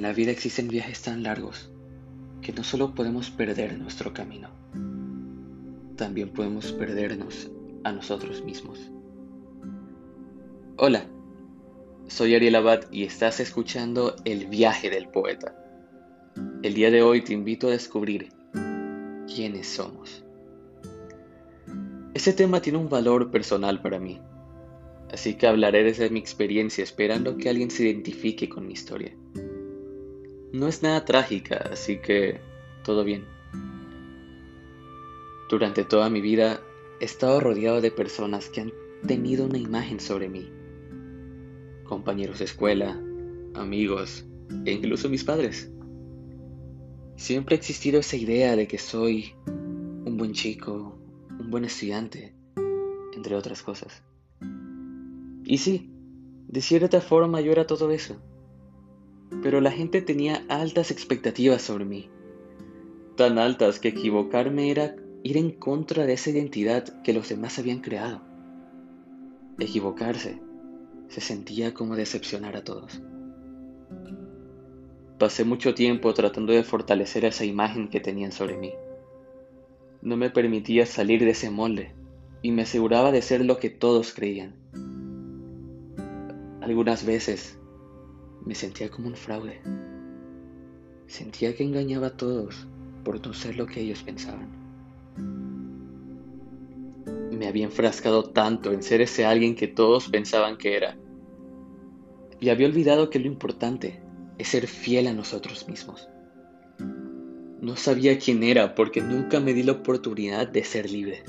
En la vida existen viajes tan largos que no solo podemos perder nuestro camino, también podemos perdernos a nosotros mismos. Hola, soy Ariel Abad y estás escuchando El viaje del poeta. El día de hoy te invito a descubrir quiénes somos. Este tema tiene un valor personal para mí, así que hablaré desde mi experiencia esperando que alguien se identifique con mi historia. No es nada trágica, así que todo bien. Durante toda mi vida he estado rodeado de personas que han tenido una imagen sobre mí. Compañeros de escuela, amigos e incluso mis padres. Siempre ha existido esa idea de que soy un buen chico, un buen estudiante, entre otras cosas. Y sí, de cierta forma yo era todo eso pero la gente tenía altas expectativas sobre mí. Tan altas que equivocarme era ir en contra de esa identidad que los demás habían creado. Equivocarse se sentía como decepcionar a todos. Pasé mucho tiempo tratando de fortalecer esa imagen que tenían sobre mí. No me permitía salir de ese molde y me aseguraba de ser lo que todos creían. Algunas veces me sentía como un fraude. Sentía que engañaba a todos por no ser lo que ellos pensaban. Me había enfrascado tanto en ser ese alguien que todos pensaban que era. Y había olvidado que lo importante es ser fiel a nosotros mismos. No sabía quién era porque nunca me di la oportunidad de ser libre.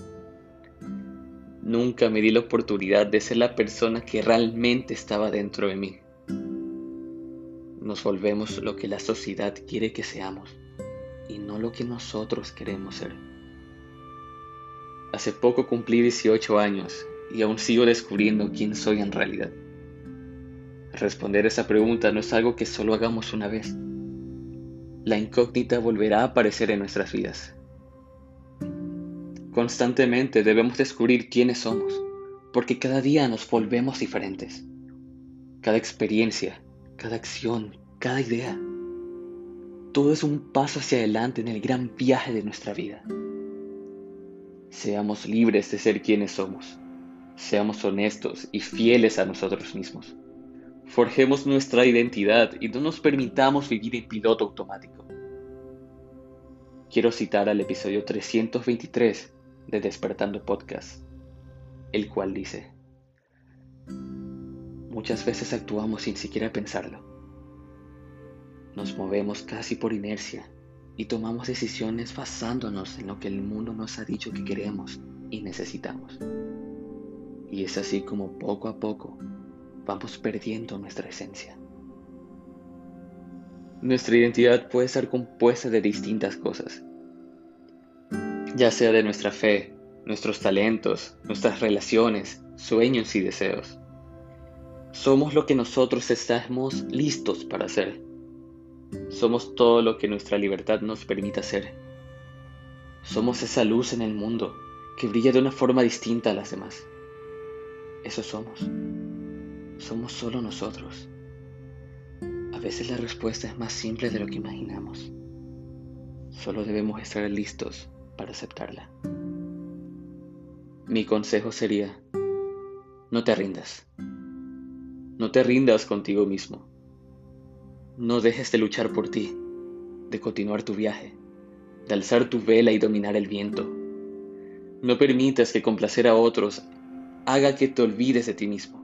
Nunca me di la oportunidad de ser la persona que realmente estaba dentro de mí nos volvemos lo que la sociedad quiere que seamos y no lo que nosotros queremos ser. Hace poco cumplí 18 años y aún sigo descubriendo quién soy en realidad. Responder esa pregunta no es algo que solo hagamos una vez. La incógnita volverá a aparecer en nuestras vidas. Constantemente debemos descubrir quiénes somos, porque cada día nos volvemos diferentes. Cada experiencia, cada acción, cada idea. Todo es un paso hacia adelante en el gran viaje de nuestra vida. Seamos libres de ser quienes somos. Seamos honestos y fieles a nosotros mismos. Forjemos nuestra identidad y no nos permitamos vivir en piloto automático. Quiero citar al episodio 323 de Despertando Podcast, el cual dice, Muchas veces actuamos sin siquiera pensarlo. Nos movemos casi por inercia y tomamos decisiones basándonos en lo que el mundo nos ha dicho que queremos y necesitamos. Y es así como poco a poco vamos perdiendo nuestra esencia. Nuestra identidad puede estar compuesta de distintas cosas, ya sea de nuestra fe, nuestros talentos, nuestras relaciones, sueños y deseos. Somos lo que nosotros estamos listos para ser. Somos todo lo que nuestra libertad nos permita ser. Somos esa luz en el mundo que brilla de una forma distinta a las demás. Eso somos. Somos solo nosotros. A veces la respuesta es más simple de lo que imaginamos. Solo debemos estar listos para aceptarla. Mi consejo sería, no te rindas. No te rindas contigo mismo. No dejes de luchar por ti, de continuar tu viaje, de alzar tu vela y dominar el viento. No permitas que complacer a otros haga que te olvides de ti mismo.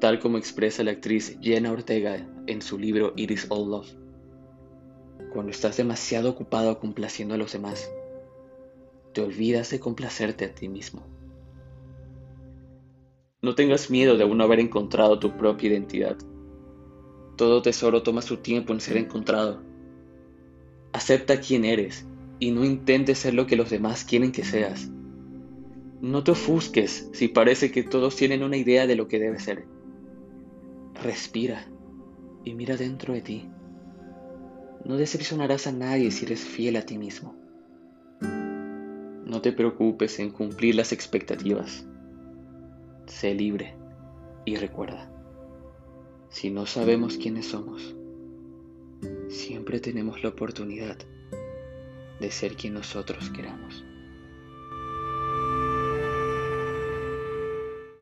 Tal como expresa la actriz Jenna Ortega en su libro It is All Love. Cuando estás demasiado ocupado complaciendo a los demás, te olvidas de complacerte a ti mismo. No tengas miedo de aún no haber encontrado tu propia identidad. Todo tesoro toma su tiempo en ser encontrado. Acepta quién eres y no intentes ser lo que los demás quieren que seas. No te ofusques si parece que todos tienen una idea de lo que debes ser. Respira y mira dentro de ti. No decepcionarás a nadie si eres fiel a ti mismo. No te preocupes en cumplir las expectativas sé libre y recuerda, si no sabemos quiénes somos, siempre tenemos la oportunidad de ser quien nosotros queramos.